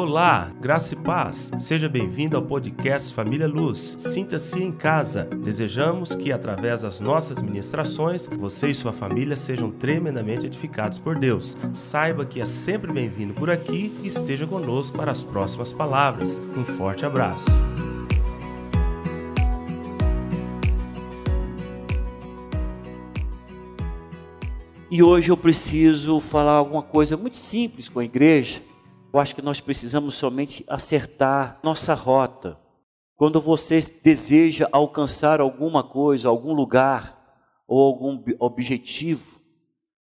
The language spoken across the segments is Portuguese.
Olá, graça e paz. Seja bem-vindo ao podcast Família Luz. Sinta-se em casa. Desejamos que, através das nossas ministrações, você e sua família sejam tremendamente edificados por Deus. Saiba que é sempre bem-vindo por aqui e esteja conosco para as próximas palavras. Um forte abraço. E hoje eu preciso falar alguma coisa muito simples com a igreja. Eu acho que nós precisamos somente acertar nossa rota. Quando você deseja alcançar alguma coisa, algum lugar ou algum objetivo,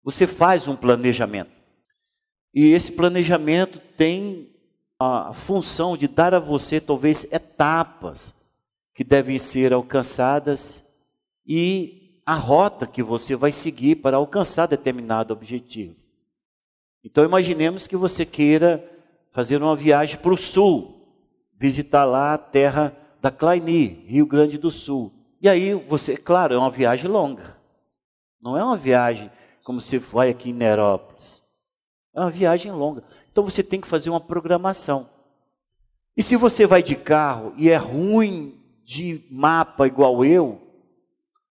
você faz um planejamento. E esse planejamento tem a função de dar a você talvez etapas que devem ser alcançadas e a rota que você vai seguir para alcançar determinado objetivo. Então imaginemos que você queira fazer uma viagem para o sul, visitar lá a terra da Claini, Rio Grande do Sul. E aí você, claro, é uma viagem longa. Não é uma viagem como se vai aqui em Nerópolis. É uma viagem longa. Então você tem que fazer uma programação. E se você vai de carro e é ruim de mapa igual eu,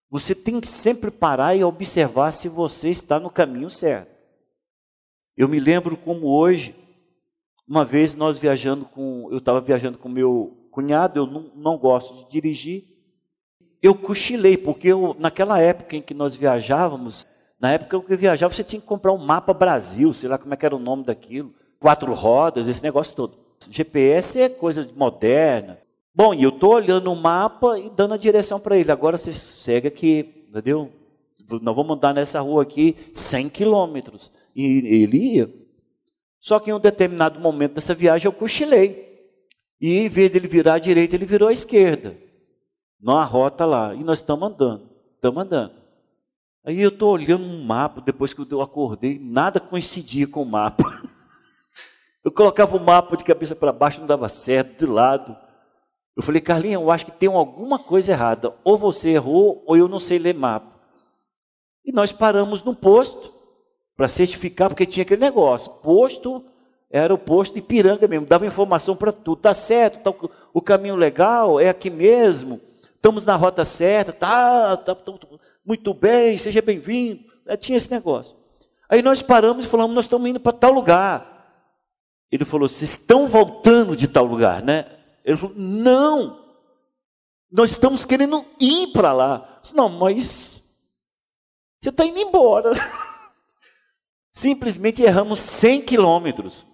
você tem que sempre parar e observar se você está no caminho certo. Eu me lembro como hoje, uma vez nós viajando com, eu estava viajando com meu cunhado, eu não, não gosto de dirigir, eu cochilei, porque eu, naquela época em que nós viajávamos, na época que eu viajava, você tinha que comprar um mapa Brasil, sei lá como é que era o nome daquilo, quatro rodas, esse negócio todo. GPS é coisa moderna, Bom, e eu estou olhando o mapa e dando a direção para ele. Agora você segue aqui, entendeu? Nós vamos andar nessa rua aqui 100 quilômetros. E ele ia. Só que em um determinado momento dessa viagem eu cochilei. E em vez dele virar à direita, ele virou à esquerda. Na rota lá. E nós estamos andando. Estamos andando. Aí eu estou olhando um mapa, depois que eu acordei, nada coincidia com o mapa. Eu colocava o mapa de cabeça para baixo, não dava certo, de lado. Eu falei, Carlinha, eu acho que tem alguma coisa errada. Ou você errou, ou eu não sei ler mapa. E nós paramos no posto para certificar, porque tinha aquele negócio. Posto era o posto de Piranga mesmo, dava informação para tudo. Tá certo, tá, o caminho legal é aqui mesmo. Estamos na rota certa, tá, tá, tá muito bem, seja bem-vindo. É, tinha esse negócio. Aí nós paramos e falamos, nós estamos indo para tal lugar. Ele falou, vocês estão voltando de tal lugar, né? Ele falou: não, nós estamos querendo ir para lá. Disse, não, mas você está indo embora. Simplesmente erramos 100 quilômetros.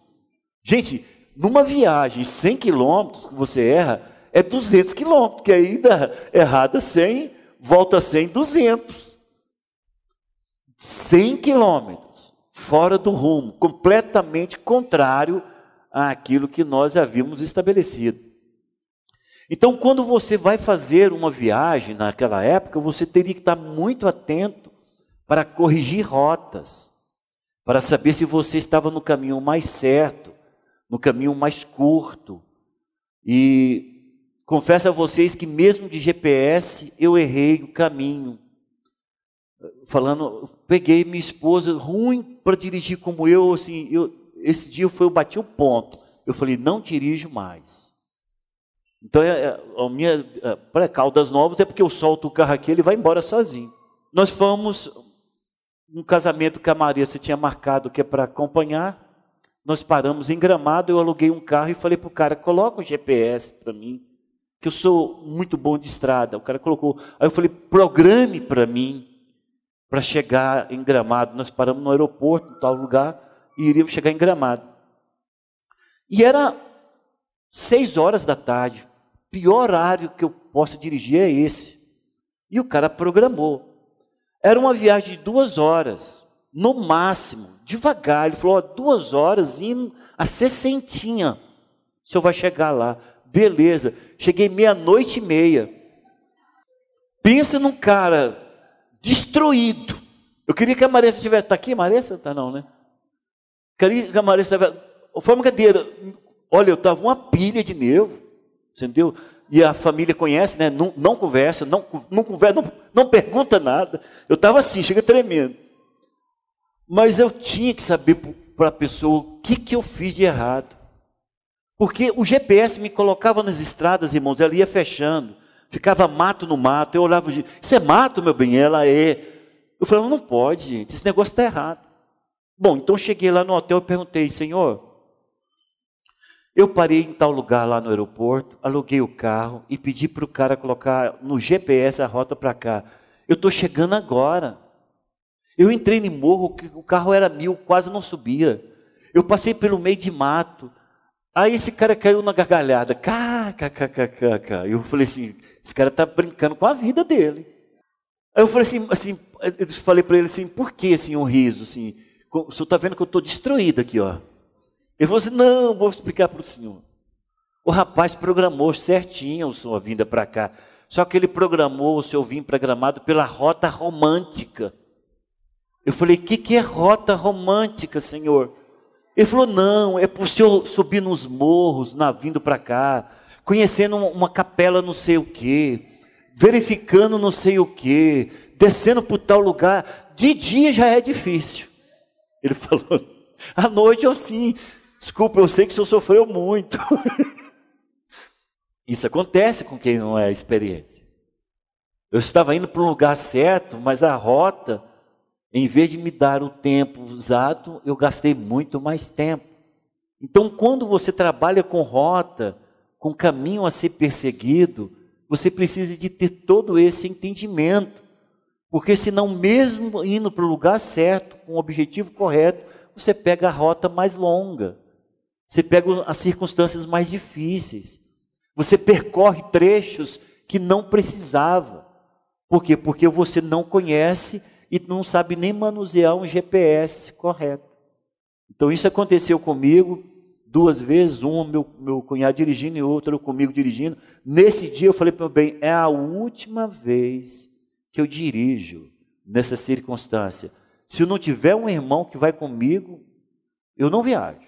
Gente, numa viagem 100 quilômetros que você erra, é 200 quilômetros, que aí dá errada 100, volta 100, 200. 100 quilômetros fora do rumo, completamente contrário àquilo que nós havíamos estabelecido. Então, quando você vai fazer uma viagem naquela época, você teria que estar muito atento para corrigir rotas, para saber se você estava no caminho mais certo, no caminho mais curto. E confesso a vocês que, mesmo de GPS, eu errei o caminho. Falando, peguei minha esposa ruim para dirigir como eu, assim, eu, esse dia foi, eu bati o ponto. Eu falei, não dirijo mais. Então, é, é, a minha é, para Caldas Novas é porque eu solto o carro aqui, ele vai embora sozinho. Nós fomos um casamento que a Maria se tinha marcado que é para acompanhar. Nós paramos em Gramado, eu aluguei um carro e falei para o cara, coloca o GPS para mim, que eu sou muito bom de estrada. O cara colocou. Aí eu falei, programe para mim, para chegar em Gramado. Nós paramos no aeroporto, em tal lugar, e iríamos chegar em Gramado. E era seis horas da tarde pior horário que eu posso dirigir é esse. E o cara programou. Era uma viagem de duas horas, no máximo, devagar. Ele falou: ó, duas horas indo a sessentinha. O senhor vai chegar lá. Beleza. Cheguei meia-noite e meia. Pensa num cara destruído. Eu queria que a Marissa tivesse. Está aqui, Marissa? Está não, né? Queria que a Marissa tivesse. Foi uma cadeira. Olha, eu estava uma pilha de nervo. Entendeu? E a família conhece, né? Não, não conversa, não, não conversa, não, não pergunta nada. Eu estava assim, chega tremendo. Mas eu tinha que saber para a pessoa o que, que eu fiz de errado. Porque o GPS me colocava nas estradas, irmãos, ela ia fechando. Ficava mato no mato. Eu olhava, isso é mato, meu bem? Ela é. Eu falei, não pode, gente, esse negócio está errado. Bom, então cheguei lá no hotel e perguntei, Senhor, eu parei em tal lugar lá no aeroporto, aluguei o carro e pedi para o cara colocar no GPS a rota para cá. Eu estou chegando agora. Eu entrei no morro, o carro era mil, quase não subia. Eu passei pelo meio de mato. Aí esse cara caiu na gargalhada. Kkkkkk. Eu falei assim, esse cara está brincando com a vida dele. Aí eu falei assim, assim eu falei para ele assim, por que assim um riso? Assim, o senhor está vendo que eu estou destruído aqui, ó. Ele falou assim: não, vou explicar para o senhor. O rapaz programou certinho a sua vinda para cá. Só que ele programou o seu vinho programado pela rota romântica. Eu falei: o que, que é rota romântica, senhor? Ele falou: não, é para o senhor subir nos morros, na vindo para cá, conhecendo uma capela não sei o quê, verificando não sei o quê, descendo para tal lugar. De dia já é difícil. Ele falou: à noite eu sim, Desculpa, eu sei que o senhor sofreu muito. Isso acontece com quem não é experiente. Eu estava indo para um lugar certo, mas a rota, em vez de me dar o tempo usado, eu gastei muito mais tempo. Então, quando você trabalha com rota, com caminho a ser perseguido, você precisa de ter todo esse entendimento. Porque senão, mesmo indo para o lugar certo, com o objetivo correto, você pega a rota mais longa. Você pega as circunstâncias mais difíceis. Você percorre trechos que não precisava. Por quê? Porque você não conhece e não sabe nem manusear um GPS correto. Então isso aconteceu comigo duas vezes, uma meu, meu cunhado dirigindo e outra comigo dirigindo. Nesse dia eu falei para meu bem, é a última vez que eu dirijo nessa circunstância. Se eu não tiver um irmão que vai comigo, eu não viajo.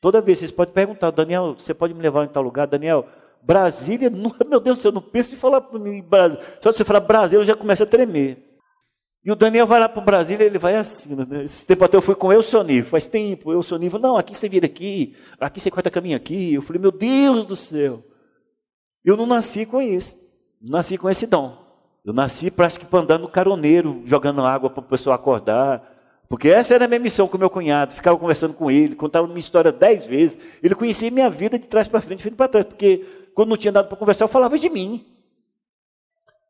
Toda vez vocês podem perguntar, Daniel, você pode me levar em tal lugar? Daniel, Brasília, meu Deus do céu, não pensa em falar para mim Brasília. Só se você falar Brasília, eu já começo a tremer. E o Daniel vai lá para Brasília, ele vai assim. Né? Esse tempo até eu fui com o Sony, faz tempo, eu Sony, não, aqui você vira aqui, aqui você corta caminho aqui. Eu falei, meu Deus do céu. Eu não nasci com isso, não nasci com esse dom. Eu nasci parece que no caroneiro, jogando água para o pessoal acordar, porque essa era a minha missão com meu cunhado. Ficava conversando com ele, contava minha história dez vezes. Ele conhecia minha vida de trás para frente, de frente para trás. Porque quando não tinha nada para conversar, eu falava de mim.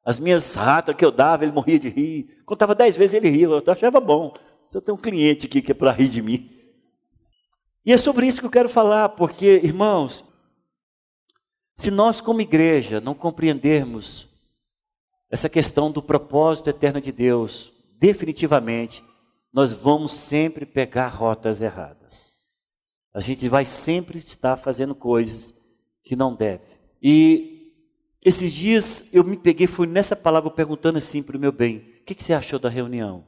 As minhas ratas que eu dava, ele morria de rir. Contava dez vezes, ele ria. Eu achava bom. Eu tenho um cliente aqui que é para rir de mim. E é sobre isso que eu quero falar, porque, irmãos, se nós, como igreja, não compreendermos essa questão do propósito eterno de Deus, definitivamente, nós vamos sempre pegar rotas erradas. A gente vai sempre estar fazendo coisas que não deve. E esses dias eu me peguei, fui nessa palavra perguntando assim para o meu bem: o que, que você achou da reunião?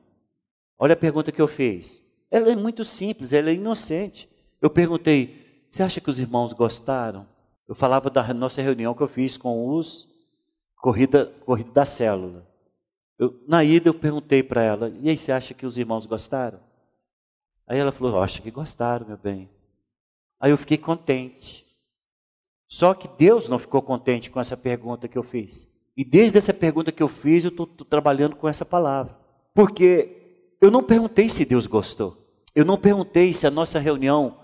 Olha a pergunta que eu fiz. Ela é muito simples, ela é inocente. Eu perguntei: você acha que os irmãos gostaram? Eu falava da nossa reunião que eu fiz com os corrida, corrida da célula. Eu, na ida eu perguntei para ela, e aí você acha que os irmãos gostaram? Aí ela falou, acho que gostaram, meu bem. Aí eu fiquei contente. Só que Deus não ficou contente com essa pergunta que eu fiz. E desde essa pergunta que eu fiz, eu estou trabalhando com essa palavra. Porque eu não perguntei se Deus gostou. Eu não perguntei se a nossa reunião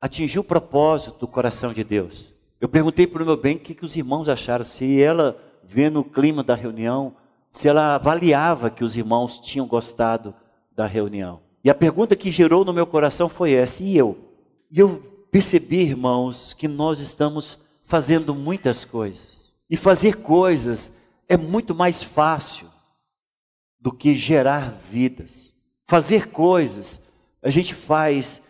atingiu o propósito do coração de Deus. Eu perguntei para o meu bem o que, que os irmãos acharam, se ela, vendo o clima da reunião, se ela avaliava que os irmãos tinham gostado da reunião. E a pergunta que gerou no meu coração foi essa: e eu? E eu percebi, irmãos, que nós estamos fazendo muitas coisas. E fazer coisas é muito mais fácil do que gerar vidas. Fazer coisas, a gente faz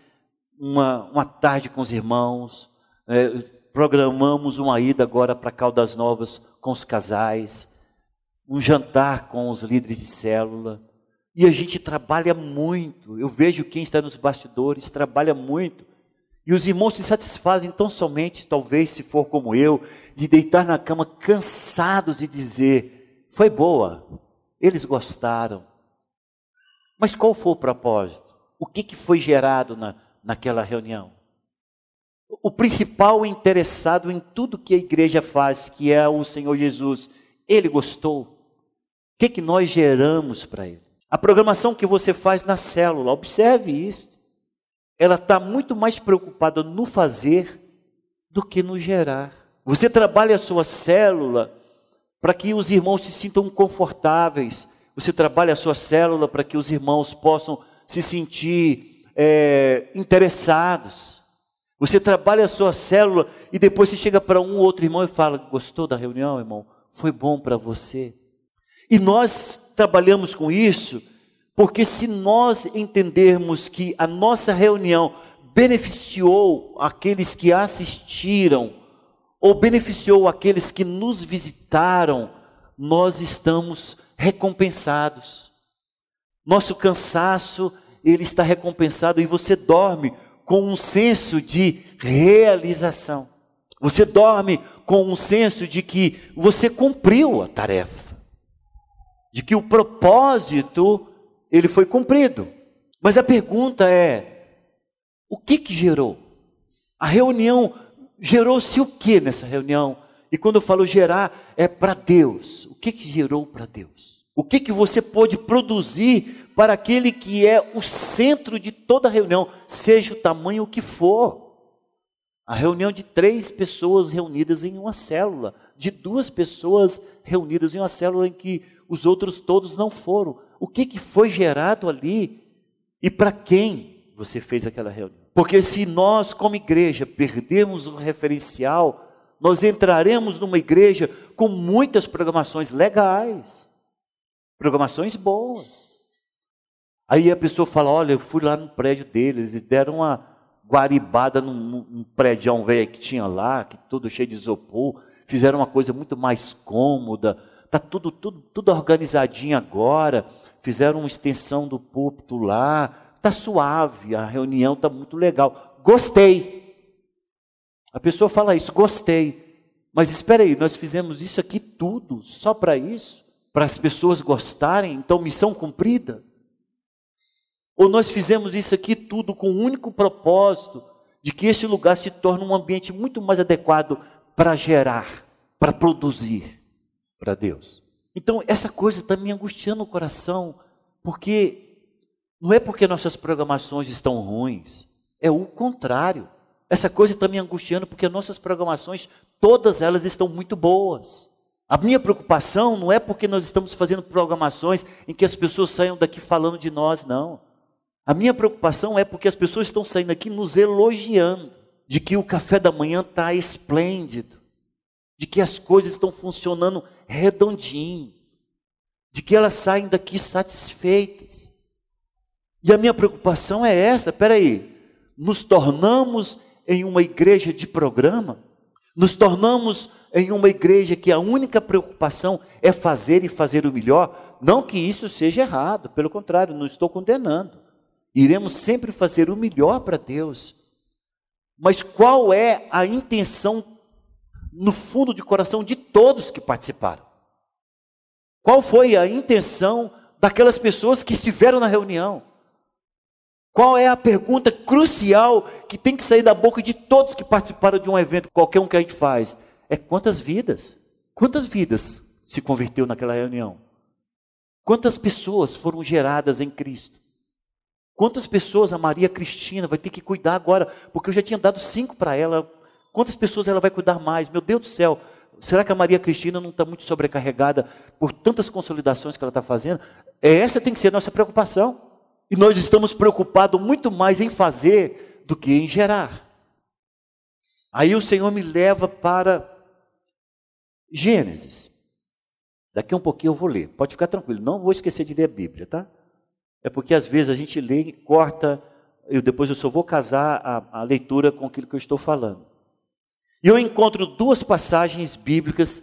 uma, uma tarde com os irmãos, é, programamos uma ida agora para Caldas Novas com os casais, um jantar com os líderes de célula. E a gente trabalha muito. Eu vejo quem está nos bastidores trabalha muito. E os irmãos se satisfazem tão somente, talvez se for como eu, de deitar na cama cansados e dizer: foi boa, eles gostaram. Mas qual foi o propósito? O que, que foi gerado na, naquela reunião? o principal interessado em tudo que a igreja faz, que é o Senhor Jesus, ele gostou. O que, que nós geramos para ele? A programação que você faz na célula, observe isso. Ela está muito mais preocupada no fazer do que no gerar. Você trabalha a sua célula para que os irmãos se sintam confortáveis. Você trabalha a sua célula para que os irmãos possam se sentir é, interessados. Você trabalha a sua célula e depois você chega para um ou outro irmão e fala: Gostou da reunião, irmão? Foi bom para você? E nós trabalhamos com isso porque se nós entendermos que a nossa reunião beneficiou aqueles que assistiram, ou beneficiou aqueles que nos visitaram, nós estamos recompensados. Nosso cansaço, ele está recompensado e você dorme com um senso de realização. Você dorme com um senso de que você cumpriu a tarefa. De que o propósito ele foi cumprido. Mas a pergunta é: o que que gerou? A reunião gerou-se o que nessa reunião? E quando eu falo gerar, é para Deus. O que que gerou para Deus? O que que você pôde produzir para aquele que é o centro de toda reunião, seja o tamanho que for. A reunião de três pessoas reunidas em uma célula, de duas pessoas reunidas em uma célula em que os outros todos não foram. O que, que foi gerado ali e para quem você fez aquela reunião? Porque se nós, como igreja, perdermos o referencial, nós entraremos numa igreja com muitas programações legais, programações boas, Aí a pessoa fala: Olha, eu fui lá no prédio deles, eles deram uma guaribada num, num prédio velho que tinha lá, que tudo cheio de isopor, fizeram uma coisa muito mais cômoda, está tudo, tudo, tudo organizadinho agora, fizeram uma extensão do púlpito lá, está suave, a reunião está muito legal. Gostei. A pessoa fala isso, gostei. Mas espera aí, nós fizemos isso aqui tudo só para isso? Para as pessoas gostarem? Então, missão cumprida? Ou nós fizemos isso aqui tudo com o único propósito de que esse lugar se torne um ambiente muito mais adequado para gerar, para produzir para Deus. Então, essa coisa está me angustiando o coração, porque não é porque nossas programações estão ruins, é o contrário. Essa coisa está me angustiando porque nossas programações, todas elas estão muito boas. A minha preocupação não é porque nós estamos fazendo programações em que as pessoas saiam daqui falando de nós, não. A minha preocupação é porque as pessoas estão saindo aqui nos elogiando de que o café da manhã está esplêndido, de que as coisas estão funcionando redondinho, de que elas saem daqui satisfeitas. E a minha preocupação é essa: peraí, nos tornamos em uma igreja de programa? Nos tornamos em uma igreja que a única preocupação é fazer e fazer o melhor? Não que isso seja errado, pelo contrário, não estou condenando. Iremos sempre fazer o melhor para Deus. Mas qual é a intenção no fundo de coração de todos que participaram? Qual foi a intenção daquelas pessoas que estiveram na reunião? Qual é a pergunta crucial que tem que sair da boca de todos que participaram de um evento, qualquer um que a gente faz? É quantas vidas? Quantas vidas se converteu naquela reunião? Quantas pessoas foram geradas em Cristo? Quantas pessoas a Maria Cristina vai ter que cuidar agora? Porque eu já tinha dado cinco para ela. Quantas pessoas ela vai cuidar mais? Meu Deus do céu. Será que a Maria Cristina não está muito sobrecarregada por tantas consolidações que ela está fazendo? É, essa tem que ser a nossa preocupação. E nós estamos preocupados muito mais em fazer do que em gerar. Aí o Senhor me leva para Gênesis. Daqui a um pouquinho eu vou ler. Pode ficar tranquilo, não vou esquecer de ler a Bíblia, tá? É porque às vezes a gente lê e corta, e depois eu só vou casar a, a leitura com aquilo que eu estou falando. E eu encontro duas passagens bíblicas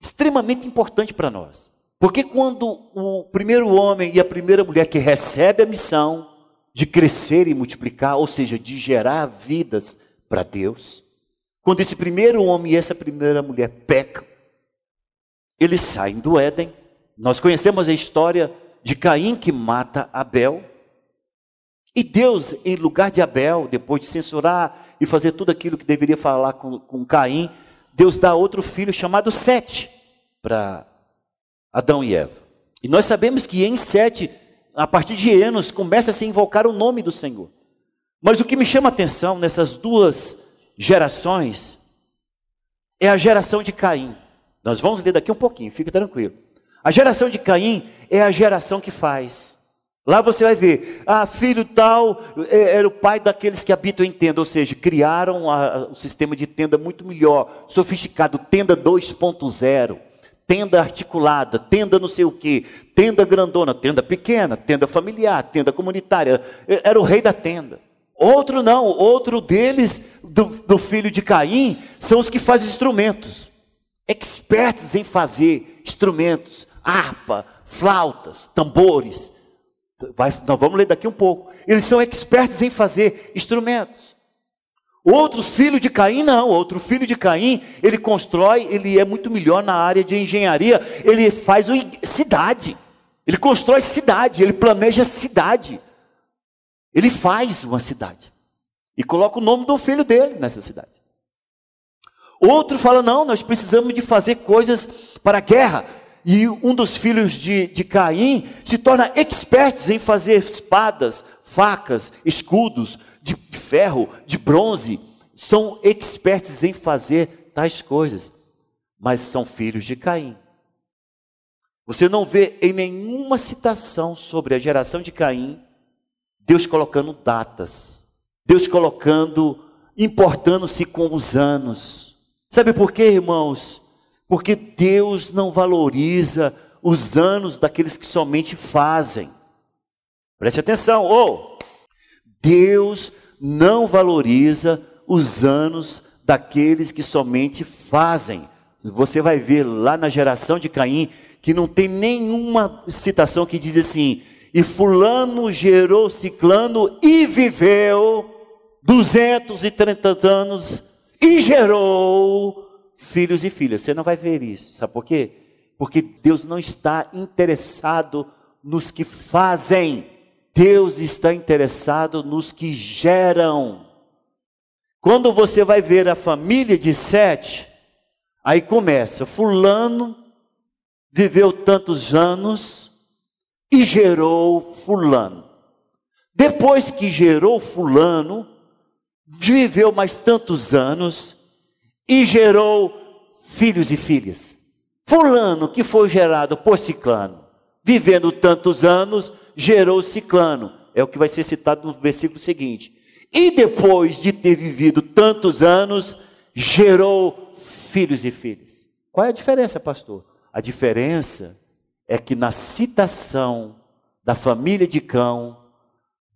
extremamente importantes para nós. Porque quando o primeiro homem e a primeira mulher que recebe a missão de crescer e multiplicar, ou seja, de gerar vidas para Deus, quando esse primeiro homem e essa primeira mulher pecam, eles saem do Éden. Nós conhecemos a história de Caim que mata Abel. E Deus, em lugar de Abel, depois de censurar e fazer tudo aquilo que deveria falar com, com Caim, Deus dá outro filho chamado Sete para Adão e Eva. E nós sabemos que em Sete, a partir de Enos, começa a se invocar o nome do Senhor. Mas o que me chama a atenção nessas duas gerações é a geração de Caim. Nós vamos ler daqui um pouquinho, fica tranquilo. A geração de Caim é a geração que faz. Lá você vai ver, ah, filho tal, é, era o pai daqueles que habitam em tenda, ou seja, criaram o sistema de tenda muito melhor, sofisticado, tenda 2.0, tenda articulada, tenda não sei o que, tenda grandona, tenda pequena, tenda familiar, tenda comunitária, era o rei da tenda. Outro não, outro deles, do, do filho de Caim, são os que fazem instrumentos, expertos em fazer instrumentos, harpa, flautas, tambores, Vai, nós vamos ler daqui um pouco. Eles são expertos em fazer instrumentos. Outros filhos de Caim, não. Outro filho de Caim, ele constrói, ele é muito melhor na área de engenharia. Ele faz uma cidade. Ele constrói cidade, ele planeja cidade. Ele faz uma cidade. E coloca o nome do filho dele nessa cidade. Outro fala: não, nós precisamos de fazer coisas para a guerra. E um dos filhos de, de Caim se torna expert em fazer espadas, facas, escudos de, de ferro, de bronze. São experts em fazer tais coisas, mas são filhos de Caim. Você não vê em nenhuma citação sobre a geração de Caim Deus colocando datas, Deus colocando, importando-se com os anos. Sabe por quê, irmãos? Porque Deus não valoriza os anos daqueles que somente fazem. Preste atenção, oh, Deus não valoriza os anos daqueles que somente fazem. Você vai ver lá na geração de Caim que não tem nenhuma citação que diz assim: e fulano gerou ciclano e viveu 230 anos e gerou filhos e filhas. Você não vai ver isso. Sabe por quê? Porque Deus não está interessado nos que fazem. Deus está interessado nos que geram. Quando você vai ver a família de Sete, aí começa: Fulano viveu tantos anos e gerou Fulano. Depois que gerou Fulano, viveu mais tantos anos e gerou filhos e filhas. Fulano, que foi gerado por Ciclano, vivendo tantos anos, gerou Ciclano. É o que vai ser citado no versículo seguinte. E depois de ter vivido tantos anos, gerou filhos e filhas. Qual é a diferença, pastor? A diferença é que na citação da família de Cão,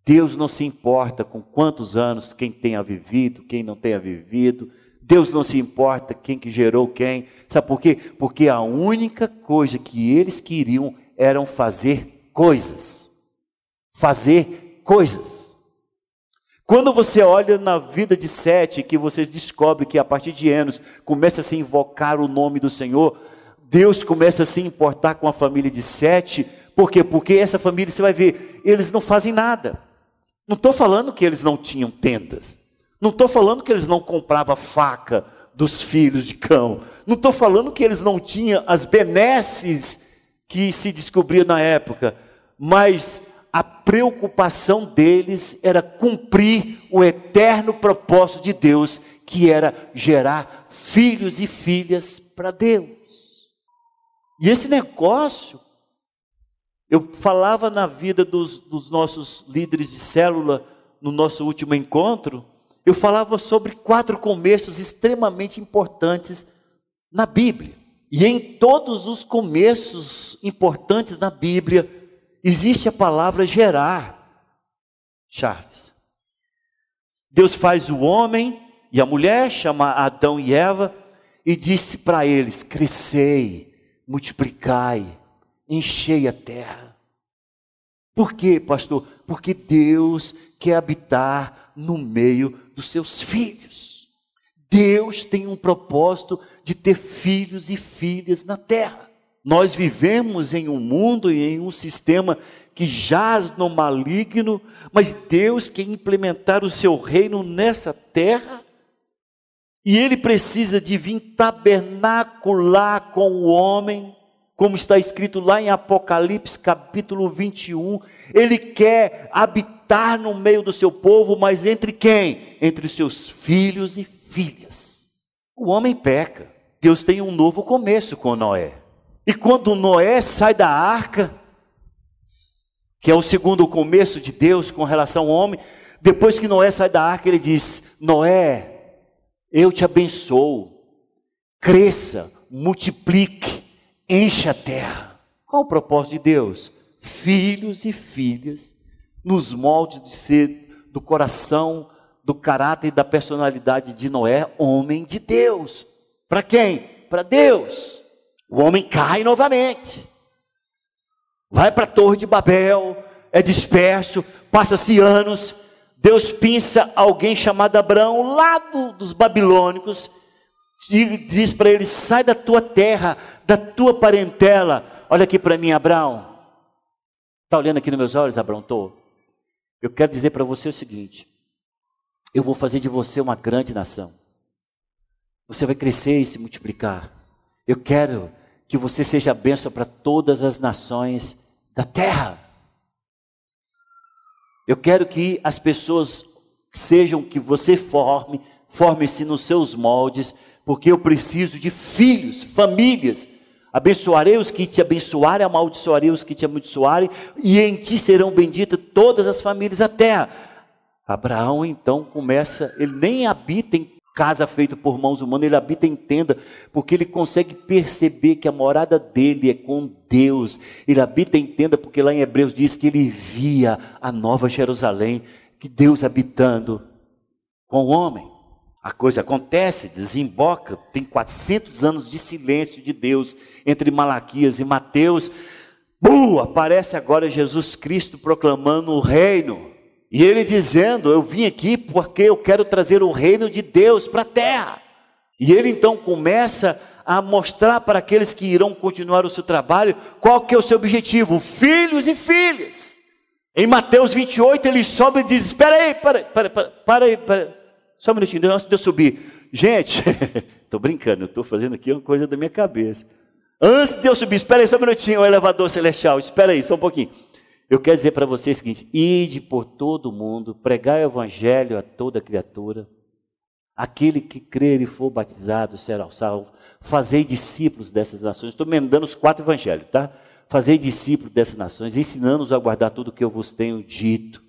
Deus não se importa com quantos anos quem tenha vivido, quem não tenha vivido, Deus não se importa quem que gerou quem. Sabe por quê? Porque a única coisa que eles queriam eram fazer coisas. Fazer coisas. Quando você olha na vida de Sete, que você descobre que a partir de anos começa a se invocar o nome do Senhor, Deus começa a se importar com a família de Sete. Por quê? Porque essa família, você vai ver, eles não fazem nada. Não estou falando que eles não tinham tendas. Não estou falando que eles não compravam faca dos filhos de cão. Não estou falando que eles não tinham as benesses que se descobria na época. Mas a preocupação deles era cumprir o eterno propósito de Deus, que era gerar filhos e filhas para Deus. E esse negócio, eu falava na vida dos, dos nossos líderes de célula no nosso último encontro, eu falava sobre quatro começos extremamente importantes na Bíblia. E em todos os começos importantes na Bíblia, existe a palavra gerar. Charles. Deus faz o homem e a mulher, chama Adão e Eva, e disse para eles: crescei, multiplicai, enchei a terra. Por quê, pastor? Porque Deus quer habitar no meio dos seus filhos. Deus tem um propósito de ter filhos e filhas na terra. Nós vivemos em um mundo e em um sistema que jaz no maligno, mas Deus quer implementar o seu reino nessa terra. E ele precisa de vir tabernacular com o homem, como está escrito lá em Apocalipse capítulo 21. Ele quer habitar no meio do seu povo, mas entre quem? Entre os seus filhos e filhas. O homem peca. Deus tem um novo começo com Noé. E quando Noé sai da arca, que é o segundo começo de Deus com relação ao homem, depois que Noé sai da arca, ele diz: Noé, eu te abençoo, cresça, multiplique, encha a terra. Qual o propósito de Deus? Filhos e filhas, nos moldes de ser do coração, do caráter e da personalidade de Noé, homem de Deus. Para quem? Para Deus. O homem cai novamente. Vai para a Torre de Babel, é disperso, passa-se anos, Deus pinça alguém chamado Abraão, lá do, dos babilônicos, e diz para ele: sai da tua terra, da tua parentela. Olha aqui para mim, Abraão. Está olhando aqui nos meus olhos, Abraão? Estou. Eu quero dizer para você o seguinte: eu vou fazer de você uma grande nação. Você vai crescer e se multiplicar. Eu quero que você seja bênção para todas as nações da terra. Eu quero que as pessoas sejam que você forme, forme-se nos seus moldes, porque eu preciso de filhos, famílias. Abençoarei os que te abençoarem, amaldiçoarei os que te amaldiçoarem, e em ti serão benditas todas as famílias da terra. Abraão então começa, ele nem habita em casa feita por mãos humanas, ele habita em tenda, porque ele consegue perceber que a morada dele é com Deus. Ele habita em tenda porque lá em Hebreus diz que ele via a nova Jerusalém, que Deus habitando com o homem. A coisa acontece, desemboca, tem 400 anos de silêncio de Deus entre Malaquias e Mateus. Bum, aparece agora Jesus Cristo proclamando o reino. E ele dizendo: Eu vim aqui porque eu quero trazer o reino de Deus para a terra. E ele então começa a mostrar para aqueles que irão continuar o seu trabalho qual que é o seu objetivo: filhos e filhas. Em Mateus 28 ele sobe e diz: Espera aí, para, para, para, para aí, para. Só um minutinho, antes de eu subir. Gente, estou brincando, estou fazendo aqui uma coisa da minha cabeça. Antes de eu subir, espera aí só um minutinho, o elevador celestial, espera aí, só um pouquinho. Eu quero dizer para vocês o seguinte: ide por todo mundo, pregai o evangelho a toda criatura. Aquele que crer e for batizado será salvo. Fazei discípulos dessas nações. Estou emendando os quatro evangelhos, tá? Fazei discípulos dessas nações, ensinando-os a guardar tudo o que eu vos tenho dito.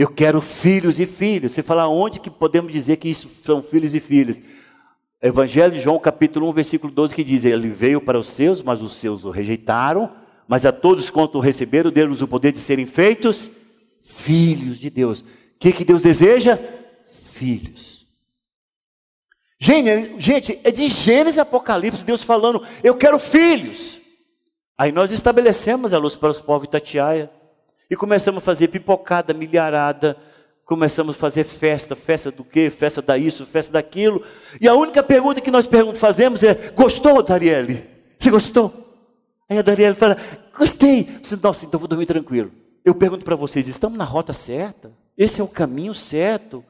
Eu quero filhos e filhas. Você fala onde que podemos dizer que isso são filhos e filhas? Evangelho de João, capítulo 1, versículo 12, que diz: Ele veio para os seus, mas os seus o rejeitaram mas a todos quanto receberam, deu-nos o poder de serem feitos filhos de Deus. O que, que Deus deseja? Filhos. Gente, é de Gênesis e Apocalipse, Deus falando, eu quero filhos. Aí nós estabelecemos a luz para os povos Itatiaia e começamos a fazer pipocada, milharada, começamos a fazer festa, festa do quê? Festa da isso, festa daquilo. E a única pergunta que nós fazemos é: gostou, Darielle? Você gostou? Aí a Daniela fala, gostei. Disse, Nossa, então vou dormir tranquilo. Eu pergunto para vocês, estamos na rota certa? Esse é o caminho certo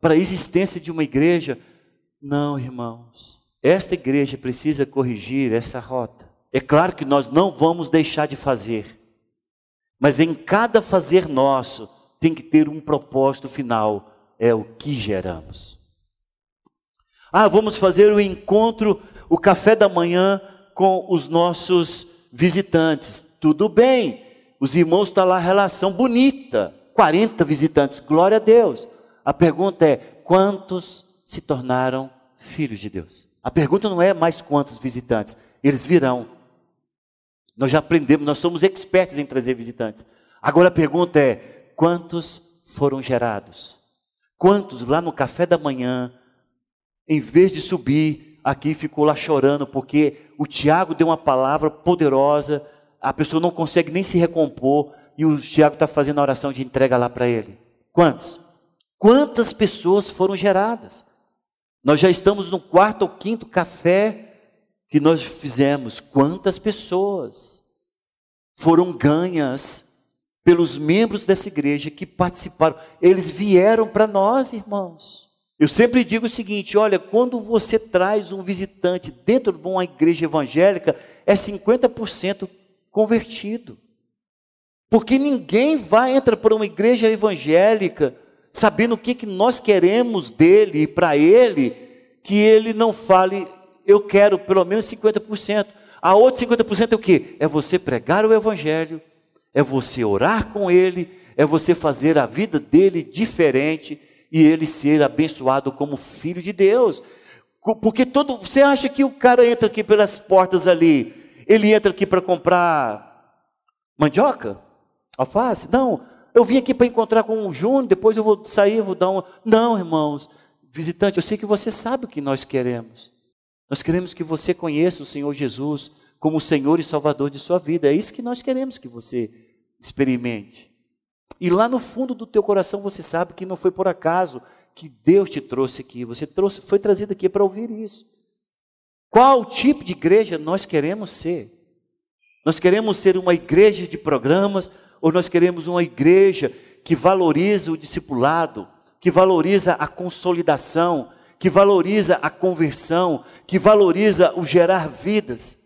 para a existência de uma igreja? Não, irmãos. Esta igreja precisa corrigir essa rota. É claro que nós não vamos deixar de fazer, mas em cada fazer nosso tem que ter um propósito final: é o que geramos. Ah, vamos fazer o encontro, o café da manhã com os nossos visitantes. Tudo bem, os irmãos estão tá lá, relação bonita. 40 visitantes, glória a Deus. A pergunta é: quantos se tornaram filhos de Deus? A pergunta não é mais quantos visitantes, eles virão. Nós já aprendemos, nós somos expertos em trazer visitantes. Agora a pergunta é: quantos foram gerados? Quantos lá no café da manhã, em vez de subir aqui ficou lá chorando porque o Tiago deu uma palavra poderosa, a pessoa não consegue nem se recompor e o Tiago está fazendo a oração de entrega lá para ele. Quantos? Quantas pessoas foram geradas? Nós já estamos no quarto ou quinto café que nós fizemos. Quantas pessoas foram ganhas pelos membros dessa igreja que participaram. Eles vieram para nós, irmãos. Eu sempre digo o seguinte: olha, quando você traz um visitante dentro de uma igreja evangélica, é 50% convertido. Porque ninguém vai entrar para uma igreja evangélica sabendo o que, que nós queremos dele e para ele, que ele não fale, eu quero pelo menos 50%. A outra 50% é o que? É você pregar o evangelho, é você orar com ele, é você fazer a vida dele diferente e ele ser abençoado como filho de Deus. Porque todo, você acha que o cara entra aqui pelas portas ali, ele entra aqui para comprar mandioca, alface? Não, eu vim aqui para encontrar com o Júnior, depois eu vou sair, vou dar uma. Não, irmãos, visitante, eu sei que você sabe o que nós queremos. Nós queremos que você conheça o Senhor Jesus como o Senhor e Salvador de sua vida. É isso que nós queremos que você experimente. E lá no fundo do teu coração você sabe que não foi por acaso que Deus te trouxe aqui. Você trouxe, foi trazido aqui para ouvir isso. Qual tipo de igreja nós queremos ser? Nós queremos ser uma igreja de programas ou nós queremos uma igreja que valoriza o discipulado, que valoriza a consolidação, que valoriza a conversão, que valoriza o gerar vidas.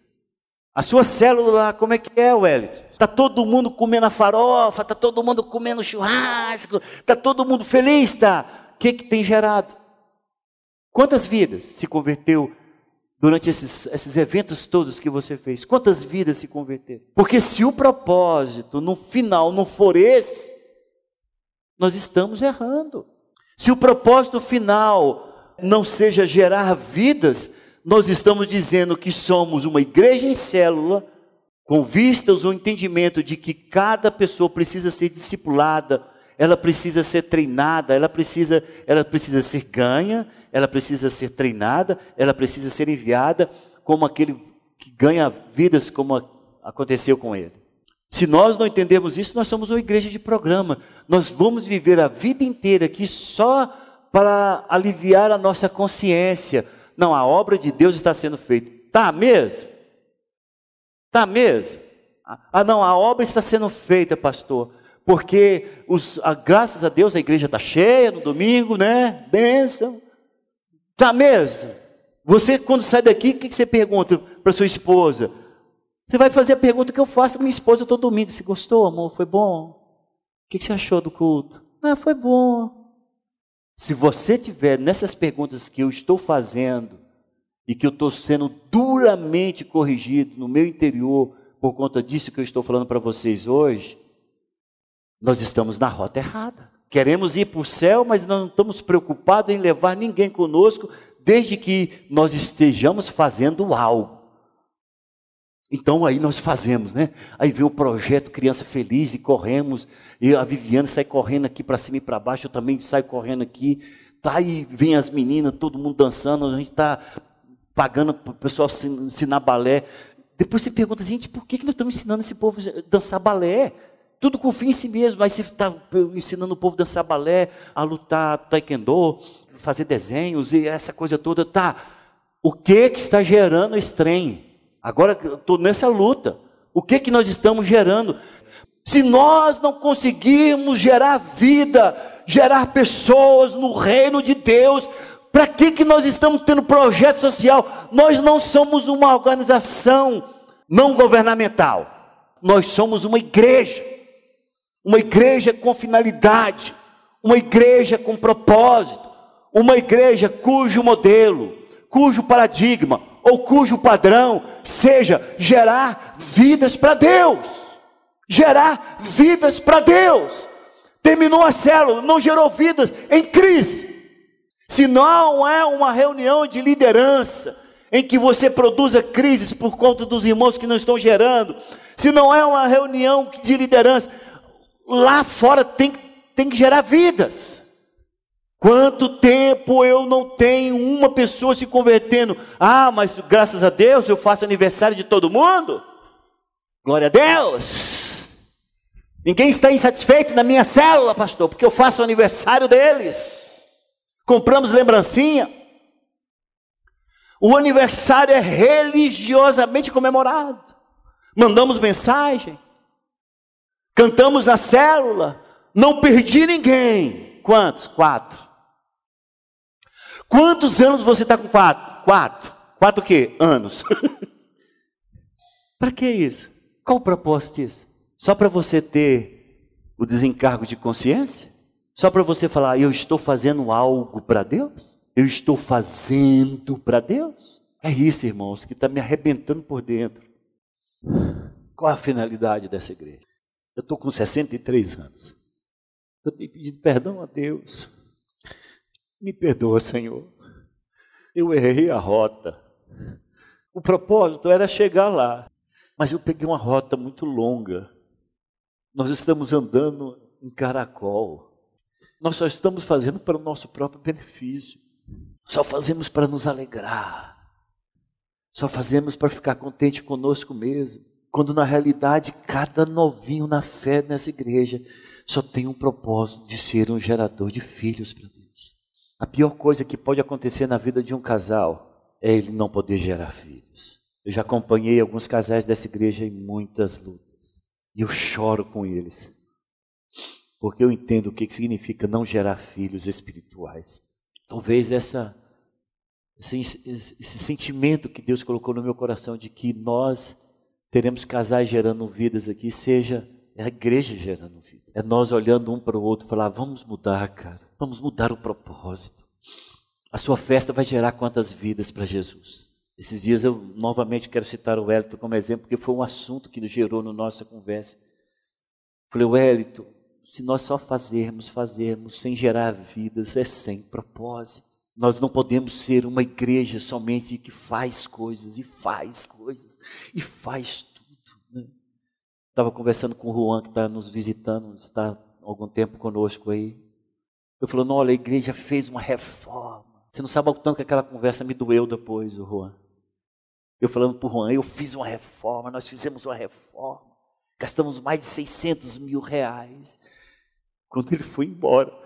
A sua célula lá, como é que é, Wellington? Está todo mundo comendo a farofa, está todo mundo comendo churrasco, está todo mundo feliz, tá? O que, que tem gerado? Quantas vidas se converteu durante esses, esses eventos todos que você fez? Quantas vidas se converteram? Porque se o propósito no final não for esse, nós estamos errando. Se o propósito final não seja gerar vidas, nós estamos dizendo que somos uma igreja em célula, com vistas ao entendimento de que cada pessoa precisa ser discipulada, ela precisa ser treinada, ela precisa, ela precisa ser ganha, ela precisa ser treinada, ela precisa ser enviada como aquele que ganha vidas, como aconteceu com ele. Se nós não entendemos isso, nós somos uma igreja de programa. Nós vamos viver a vida inteira aqui só para aliviar a nossa consciência. Não, a obra de Deus está sendo feita. Tá mesmo? Tá mesmo? Ah, não, a obra está sendo feita, pastor. Porque, os, a, graças a Deus, a igreja está cheia no domingo, né? Bênção. Tá mesmo? Você, quando sai daqui, o que você pergunta para sua esposa? Você vai fazer a pergunta que eu faço para minha esposa todo domingo. Você gostou, amor? Foi bom? O que você achou do culto? Ah, foi bom. Se você tiver nessas perguntas que eu estou fazendo e que eu estou sendo duramente corrigido no meu interior por conta disso que eu estou falando para vocês hoje, nós estamos na rota errada. Queremos ir para o céu, mas não estamos preocupados em levar ninguém conosco, desde que nós estejamos fazendo algo. Então aí nós fazemos, né? Aí vem o projeto Criança Feliz e corremos. E a Viviane sai correndo aqui para cima e para baixo, eu também saio correndo aqui. Tá aí, vem as meninas, todo mundo dançando, a gente está pagando para o pessoal ensinar balé. Depois você pergunta, gente, por que, que nós estamos ensinando esse povo a dançar balé? tudo com fim em si mesmo. Aí você está ensinando o povo a dançar balé, a lutar taekwondo, fazer desenhos e essa coisa toda. Tá, o que que está gerando esse trem? Agora estou nessa luta. O que que nós estamos gerando? Se nós não conseguirmos gerar vida, gerar pessoas no reino de Deus, para que, que nós estamos tendo projeto social? Nós não somos uma organização não governamental. Nós somos uma igreja uma igreja com finalidade, uma igreja com propósito, uma igreja cujo modelo, cujo paradigma ou cujo padrão seja gerar vidas para Deus. Gerar vidas para Deus. Terminou a célula, não gerou vidas em crise. Se não é uma reunião de liderança em que você produza crises por conta dos irmãos que não estão gerando, se não é uma reunião de liderança, lá fora tem, tem que gerar vidas. Quanto tempo eu não tenho uma pessoa se convertendo? Ah, mas graças a Deus eu faço aniversário de todo mundo. Glória a Deus. Ninguém está insatisfeito na minha célula, pastor, porque eu faço aniversário deles. Compramos lembrancinha. O aniversário é religiosamente comemorado. Mandamos mensagem. Cantamos na célula, não perdi ninguém. Quantos? Quatro. Quantos anos você está com quatro? Quatro. Quatro o quê? Anos. para que isso? Qual o propósito disso? Só para você ter o desencargo de consciência? Só para você falar, eu estou fazendo algo para Deus? Eu estou fazendo para Deus? É isso, irmãos, que está me arrebentando por dentro. Qual a finalidade dessa igreja? Eu estou com 63 anos. Eu tenho pedido perdão a Deus. Me perdoa, Senhor. Eu errei a rota. O propósito era chegar lá, mas eu peguei uma rota muito longa. Nós estamos andando em caracol. Nós só estamos fazendo para o nosso próprio benefício. Só fazemos para nos alegrar. Só fazemos para ficar contente conosco mesmo. Quando na realidade cada novinho na fé nessa igreja só tem um propósito de ser um gerador de filhos para Deus. A pior coisa que pode acontecer na vida de um casal é ele não poder gerar filhos. Eu já acompanhei alguns casais dessa igreja em muitas lutas. E eu choro com eles. Porque eu entendo o que significa não gerar filhos espirituais. Talvez essa, esse, esse sentimento que Deus colocou no meu coração de que nós teremos casais gerando vidas aqui, seja a igreja gerando vida. É nós olhando um para o outro e falar: vamos mudar, cara, vamos mudar o propósito. A sua festa vai gerar quantas vidas para Jesus? Esses dias eu novamente quero citar o Wellington como exemplo, porque foi um assunto que gerou na nossa conversa. Falei, Wellington, se nós só fazermos, fazermos sem gerar vidas, é sem propósito. Nós não podemos ser uma igreja somente que faz coisas e faz coisas e faz? Estava conversando com o Juan, que está nos visitando, está há algum tempo conosco aí. Eu falando, olha, a igreja fez uma reforma. Você não sabe o tanto que aquela conversa me doeu depois, o Juan. Eu falando para o Juan, eu fiz uma reforma, nós fizemos uma reforma. Gastamos mais de 600 mil reais. Quando ele foi embora,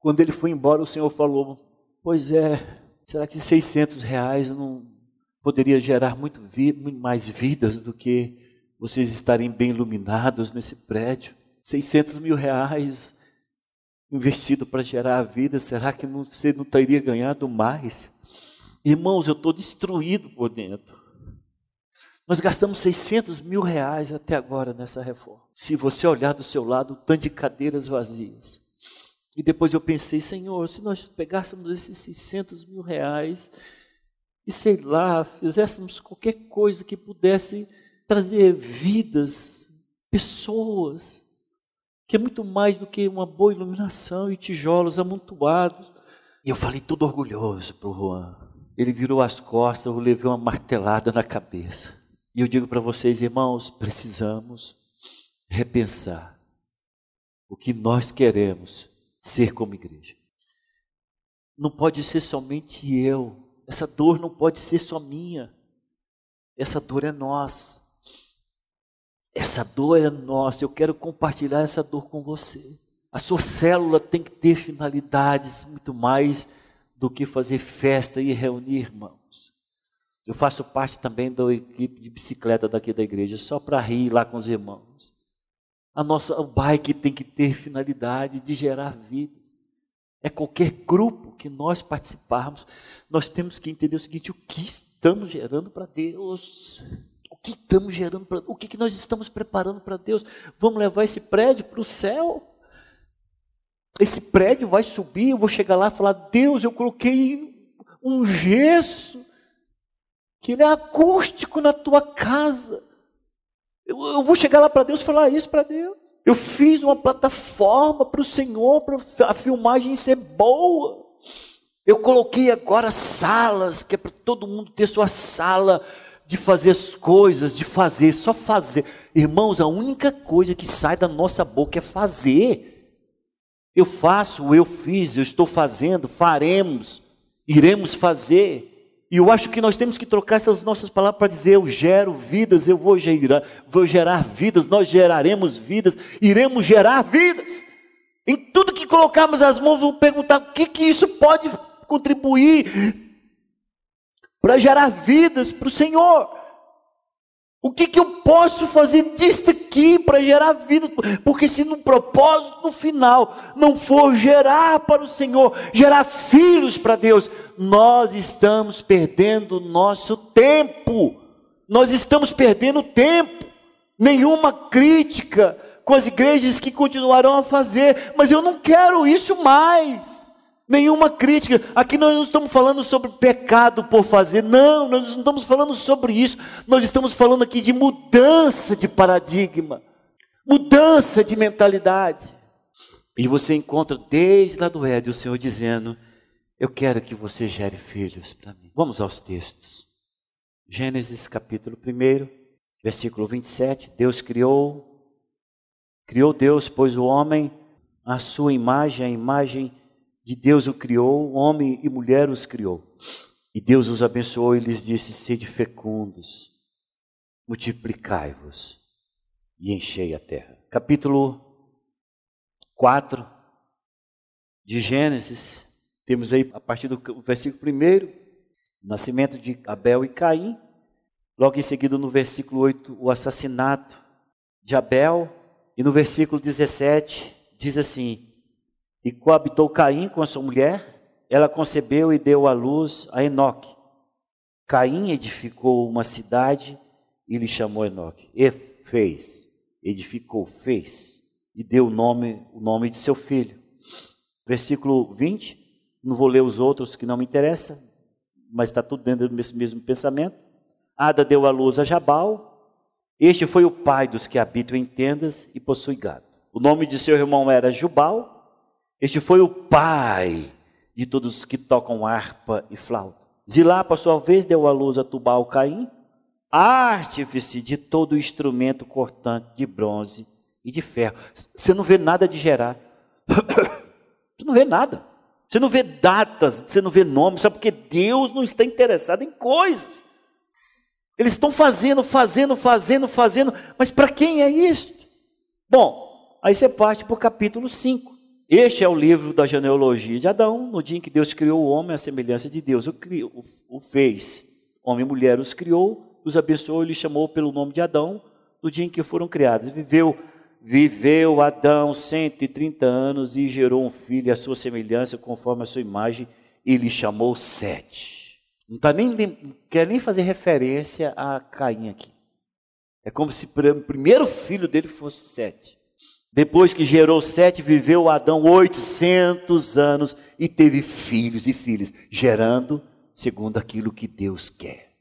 quando, ele foi embora, o Senhor falou: Pois é, será que 600 reais não poderia gerar muito, muito mais vidas do que vocês estarem bem iluminados nesse prédio? 600 mil reais investido para gerar a vida, será que não, você não teria ganhado mais? Irmãos, eu estou destruído por dentro. Nós gastamos 600 mil reais até agora nessa reforma. Se você olhar do seu lado, o tanto de cadeiras vazias. E depois eu pensei, Senhor, se nós pegássemos esses 600 mil reais e sei lá, fizéssemos qualquer coisa que pudesse trazer vidas, pessoas, que é muito mais do que uma boa iluminação e tijolos amontoados. E eu falei todo orgulhoso para o Juan. Ele virou as costas, eu levei uma martelada na cabeça. E eu digo para vocês, irmãos, precisamos repensar o que nós queremos ser como igreja. Não pode ser somente eu. Essa dor não pode ser só minha. Essa dor é nossa. Essa dor é nossa. Eu quero compartilhar essa dor com você. A sua célula tem que ter finalidades muito mais do que fazer festa e reunir irmãos. Eu faço parte também da equipe de bicicleta daqui da igreja, só para rir lá com os irmãos. A nossa, o bike tem que ter finalidade de gerar vidas. É qualquer grupo que nós participarmos, nós temos que entender o seguinte: o que estamos gerando para Deus? O que estamos gerando para O que, que nós estamos preparando para Deus? Vamos levar esse prédio para o céu? Esse prédio vai subir, eu vou chegar lá e falar: Deus, eu coloquei um gesso que ele é acústico na tua casa. Eu, eu vou chegar lá para Deus falar isso para Deus. Eu fiz uma plataforma para o Senhor, para a filmagem ser boa. Eu coloquei agora salas, que é para todo mundo ter sua sala de fazer as coisas, de fazer, só fazer. Irmãos, a única coisa que sai da nossa boca é fazer. Eu faço, eu fiz, eu estou fazendo, faremos, iremos fazer. E eu acho que nós temos que trocar essas nossas palavras para dizer: eu gero vidas, eu vou gerar, vou gerar vidas, nós geraremos vidas, iremos gerar vidas. Em tudo que colocarmos as mãos, vamos perguntar o que, que isso pode contribuir para gerar vidas para o Senhor. O que, que eu posso fazer disso aqui para gerar vida? Porque se no propósito no final não for gerar para o Senhor, gerar filhos para Deus, nós estamos perdendo nosso tempo. Nós estamos perdendo tempo. Nenhuma crítica com as igrejas que continuarão a fazer, mas eu não quero isso mais. Nenhuma crítica. Aqui nós não estamos falando sobre pecado por fazer. Não, nós não estamos falando sobre isso. Nós estamos falando aqui de mudança de paradigma, mudança de mentalidade. E você encontra desde lá do Éden o Senhor dizendo: Eu quero que você gere filhos para mim. Vamos aos textos. Gênesis capítulo 1, versículo 27. Deus criou, criou Deus, pois o homem, a sua imagem, a imagem de Deus o criou, homem e mulher os criou. E Deus os abençoou e lhes disse: Sede fecundos, multiplicai-vos e enchei a terra. Capítulo 4 de Gênesis, temos aí a partir do versículo 1, nascimento de Abel e Caim. Logo em seguida, no versículo 8, o assassinato de Abel. E no versículo 17, diz assim: e coabitou Caim com sua mulher, ela concebeu e deu à luz a Enoque. Caim edificou uma cidade e lhe chamou Enoque. E fez, edificou, fez, e deu o nome, o nome de seu filho. Versículo 20, não vou ler os outros que não me interessa, mas está tudo dentro do mesmo, mesmo pensamento. Ada deu à luz a Jabal, este foi o pai dos que habitam em tendas e possui gado. O nome de seu irmão era Jubal, este foi o pai de todos os que tocam harpa e flauta. Zilá, por sua vez, deu à luz a Tubal Caim, artífice de todo instrumento cortante de bronze e de ferro. Você não vê nada de gerar. Você não vê nada. Você não vê datas, você não vê nomes, só porque Deus não está interessado em coisas. Eles estão fazendo, fazendo, fazendo, fazendo, mas para quem é isso? Bom, aí você parte para o capítulo 5. Este é o livro da genealogia de Adão, no dia em que Deus criou o homem à semelhança de Deus. O, criou, o, fez, homem e mulher os criou, os abençoou e lhe chamou pelo nome de Adão, no dia em que foram criados. Viveu, viveu Adão 130 anos e gerou um filho à sua semelhança, conforme a sua imagem, e lhe chamou Sete. Não tá nem, quer nem fazer referência a Caim aqui. É como se o primeiro filho dele fosse Sete. Depois que gerou sete, viveu Adão 800 anos e teve filhos e filhas, gerando segundo aquilo que Deus quer.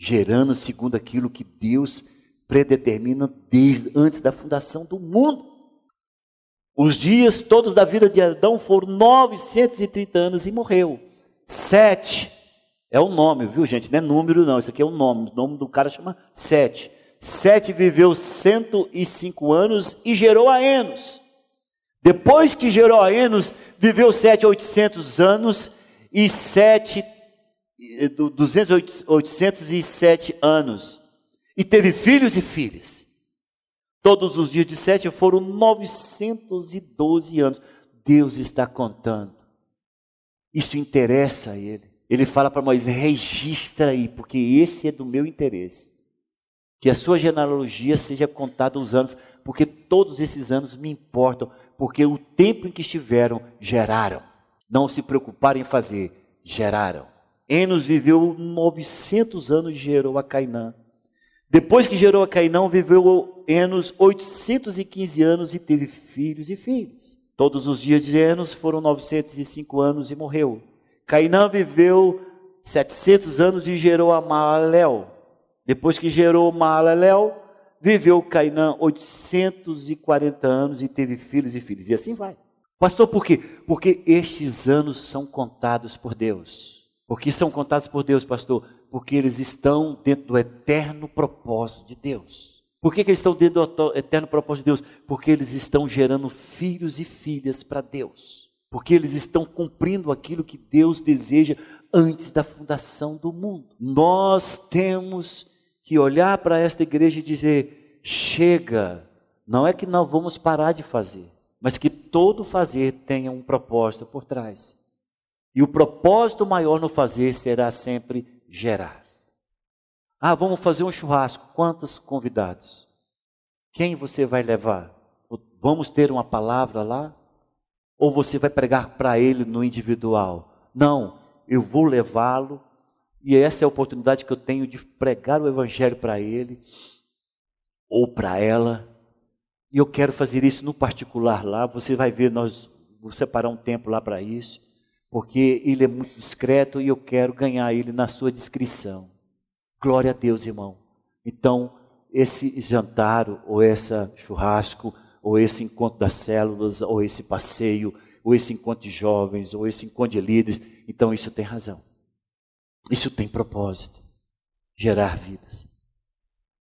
Gerando segundo aquilo que Deus predetermina desde antes da fundação do mundo. Os dias todos da vida de Adão foram 930 anos e morreu. Sete é o nome, viu gente? Não é número, não. Isso aqui é o nome. O nome do cara chama Sete. Sete viveu 105 anos e gerou a Enos. Depois que gerou a Enos, viveu Sete 800 anos e Sete, 200, 807 anos. E teve filhos e filhas. Todos os dias de Sete foram 912 anos. Deus está contando. Isso interessa a ele. Ele fala para Moisés: registra aí, porque esse é do meu interesse. Que a sua genealogia seja contada os anos, porque todos esses anos me importam, porque o tempo em que estiveram geraram. Não se preocuparam em fazer, geraram. Enos viveu 900 anos e gerou a Cainã. Depois que gerou a Cainã, viveu Enos 815 anos e teve filhos e filhas. Todos os dias de Enos foram 905 anos e morreu. Cainã viveu 700 anos e gerou a Maaléu. Depois que gerou Maalalel, viveu Cainã 840 anos e teve filhos e filhas. E assim vai. Pastor, por quê? Porque estes anos são contados por Deus. Por que são contados por Deus, pastor? Porque eles estão dentro do eterno propósito de Deus. Por que, que eles estão dentro do eterno propósito de Deus? Porque eles estão gerando filhos e filhas para Deus. Porque eles estão cumprindo aquilo que Deus deseja antes da fundação do mundo. Nós temos que olhar para esta igreja e dizer: chega, não é que não vamos parar de fazer, mas que todo fazer tenha um propósito por trás. E o propósito maior no fazer será sempre gerar. Ah, vamos fazer um churrasco. Quantos convidados? Quem você vai levar? Vamos ter uma palavra lá? Ou você vai pregar para ele no individual? Não, eu vou levá-lo e essa é a oportunidade que eu tenho de pregar o evangelho para ele ou para ela. E eu quero fazer isso no particular lá. Você vai ver, nós vou separar um tempo lá para isso, porque ele é muito discreto e eu quero ganhar ele na sua descrição. Glória a Deus, irmão. Então, esse jantar, ou esse churrasco, ou esse encontro das células, ou esse passeio, ou esse encontro de jovens, ou esse encontro de líderes, então isso tem razão. Isso tem propósito. Gerar vidas.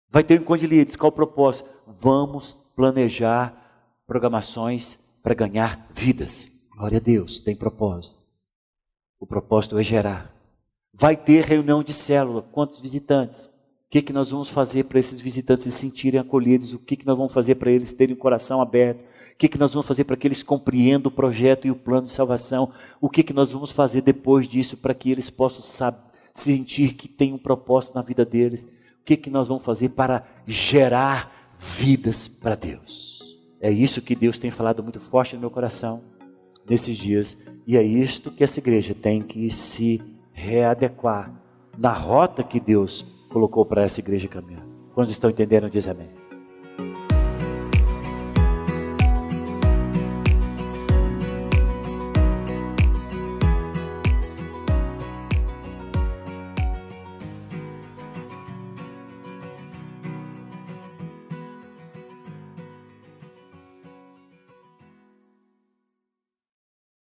Vai ter um encontro de líderes. Qual o propósito? Vamos planejar programações para ganhar vidas. Glória a Deus, tem propósito. O propósito é gerar. Vai ter reunião de célula. Quantos visitantes? Que, que nós vamos fazer para esses visitantes se sentirem acolhidos? O que, que nós vamos fazer para eles terem o coração aberto? O que, que nós vamos fazer para que eles compreendam o projeto e o plano de salvação? O que, que nós vamos fazer depois disso para que eles possam saber, sentir que tem um propósito na vida deles? O que, que nós vamos fazer para gerar vidas para Deus? É isso que Deus tem falado muito forte no meu coração nesses dias. E é isto que essa igreja tem que se readequar na rota que Deus colocou para essa igreja caminhar. Quando estão entendendo, diz amém.